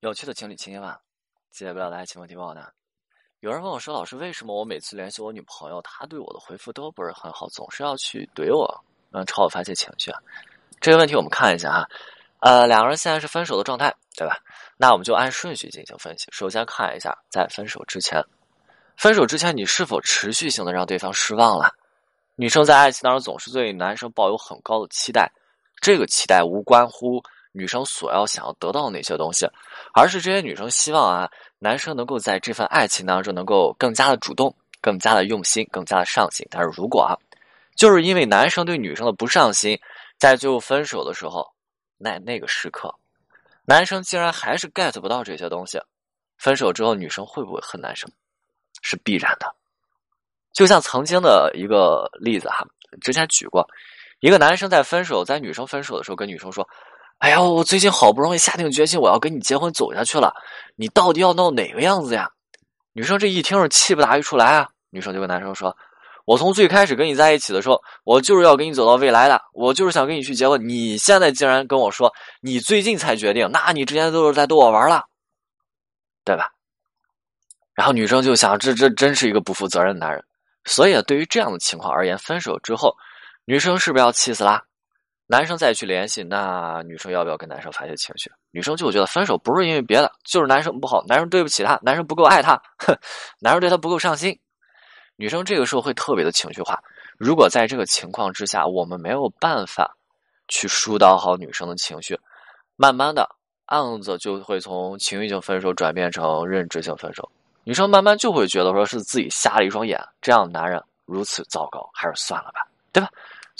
有趣的情侣情节吧，解不了的爱情问题问我呢。有人问我说：“老师，为什么我每次联系我女朋友，她对我的回复都不是很好，总是要去怼我，嗯，朝我发泄情绪？”这个问题我们看一下哈，呃，两个人现在是分手的状态，对吧？那我们就按顺序进行分析。首先看一下，在分手之前，分手之前你是否持续性的让对方失望了？女生在爱情当中总是对男生抱有很高的期待，这个期待无关乎。女生所要想要得到的那些东西，而是这些女生希望啊，男生能够在这份爱情当中能够更加的主动、更加的用心、更加的上心。但是如果啊，就是因为男生对女生的不上心，在最后分手的时候，那那个时刻，男生竟然还是 get 不到这些东西，分手之后女生会不会恨男生？是必然的。就像曾经的一个例子哈，之前举过，一个男生在分手，在女生分手的时候跟女生说。哎呀，我最近好不容易下定决心，我要跟你结婚走下去了，你到底要闹哪个样子呀？女生这一听是气不打一处来啊！女生就跟男生说：“我从最开始跟你在一起的时候，我就是要跟你走到未来的，我就是想跟你去结婚。你现在竟然跟我说你最近才决定，那你之前都是在逗我玩了，对吧？”然后女生就想：这这真是一个不负责任的男人。所以对于这样的情况而言，分手之后，女生是不是要气死啦？男生再去联系，那女生要不要跟男生发泄情绪？女生就觉得分手不是因为别的，就是男生不好，男生对不起她，男生不够爱她，哼，男生对她不够上心。女生这个时候会特别的情绪化。如果在这个情况之下，我们没有办法去疏导好女生的情绪，慢慢的案子就会从情绪性分手转变成认知性分手。女生慢慢就会觉得说是自己瞎了一双眼，这样的男人如此糟糕，还是算了吧，对吧？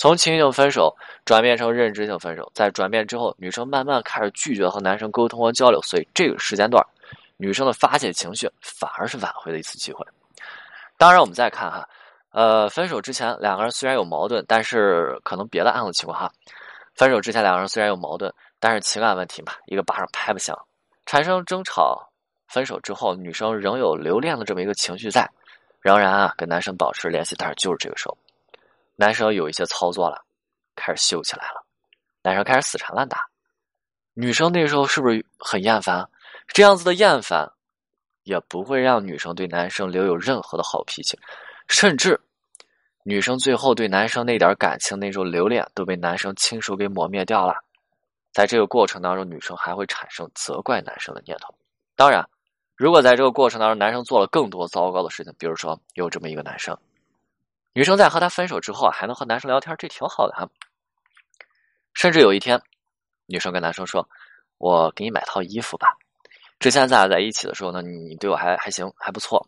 从情绪性分手转变成认知性分手，在转变之后，女生慢慢开始拒绝和男生沟通和交流，所以这个时间段，女生的发泄情绪反而是挽回的一次机会。当然，我们再看哈，呃，分手之前两个人虽然有矛盾，但是可能别的案子情况哈，分手之前两个人虽然有矛盾，但是情感问题嘛，一个巴掌拍不响，产生争吵。分手之后，女生仍有留恋的这么一个情绪在，仍然啊跟男生保持联系，但是就是这个时候。男生有一些操作了，开始秀起来了。男生开始死缠烂打，女生那时候是不是很厌烦？这样子的厌烦，也不会让女生对男生留有任何的好脾气，甚至女生最后对男生那点感情、那种留恋都被男生亲手给抹灭掉了。在这个过程当中，女生还会产生责怪男生的念头。当然，如果在这个过程当中，男生做了更多糟糕的事情，比如说有这么一个男生。女生在和他分手之后啊，还能和男生聊天，这挺好的哈。甚至有一天，女生跟男生说：“我给你买套衣服吧。之前咱俩在一起的时候呢，你对我还还行，还不错。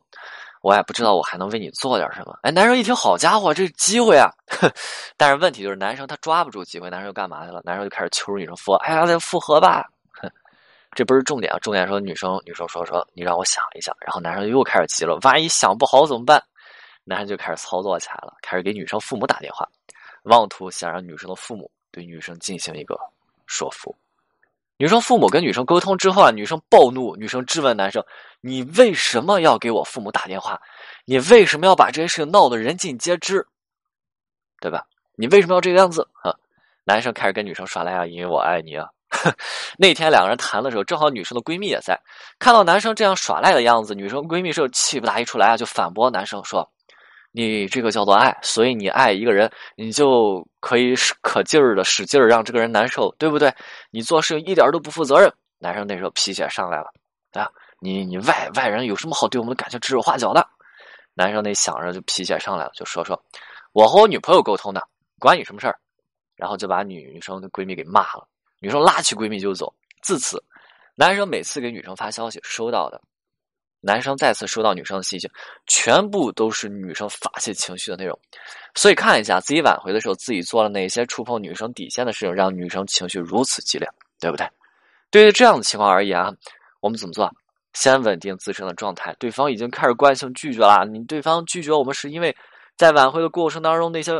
我也不知道我还能为你做点什么。”哎，男生一听，好家伙，这是机会啊！但是问题就是，男生他抓不住机会，男生又干嘛去了？男生就开始求女生复合，哎呀，再复合吧。这不是重点啊，重点说女生，女生说说你让我想一想。然后男生又开始急了，万一想不好怎么办？男生就开始操作起来了，开始给女生父母打电话，妄图想让女生的父母对女生进行一个说服。女生父母跟女生沟通之后啊，女生暴怒，女生质问男生：“你为什么要给我父母打电话？你为什么要把这些事情闹得人尽皆知？对吧？你为什么要这个样子？”啊，男生开始跟女生耍赖啊，因为我爱你啊。那天两个人谈的时候，正好女生的闺蜜也在，看到男生这样耍赖的样子，女生闺蜜是气不打一处来啊，就反驳男生说。你这个叫做爱，所以你爱一个人，你就可以使可劲儿的使劲儿让这个人难受，对不对？你做事一点都不负责任。男生那时候脾气也上来了，啊，你你外外人有什么好对我们的感情指手画脚的？男生那想着就脾气上来了，就说说，我和我女朋友沟通的，关你什么事儿？然后就把女女生的闺蜜给骂了，女生拉起闺蜜就走。自此，男生每次给女生发消息，收到的。男生再次收到女生的信息，全部都是女生发泄情绪的内容，所以看一下自己挽回的时候，自己做了哪些触碰女生底线的事情，让女生情绪如此激烈，对不对？对于这样的情况而言啊，我们怎么做？先稳定自身的状态。对方已经开始惯性拒绝了，你对方拒绝我们是因为在挽回的过程当中那些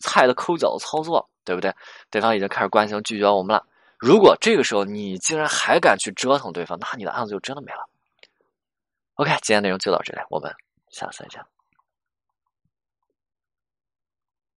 菜的抠脚的操作，对不对？对方已经开始惯性拒绝我们了。如果这个时候你竟然还敢去折腾对方，那你的案子就真的没了。OK，今天内容就到这里，我们下次再见。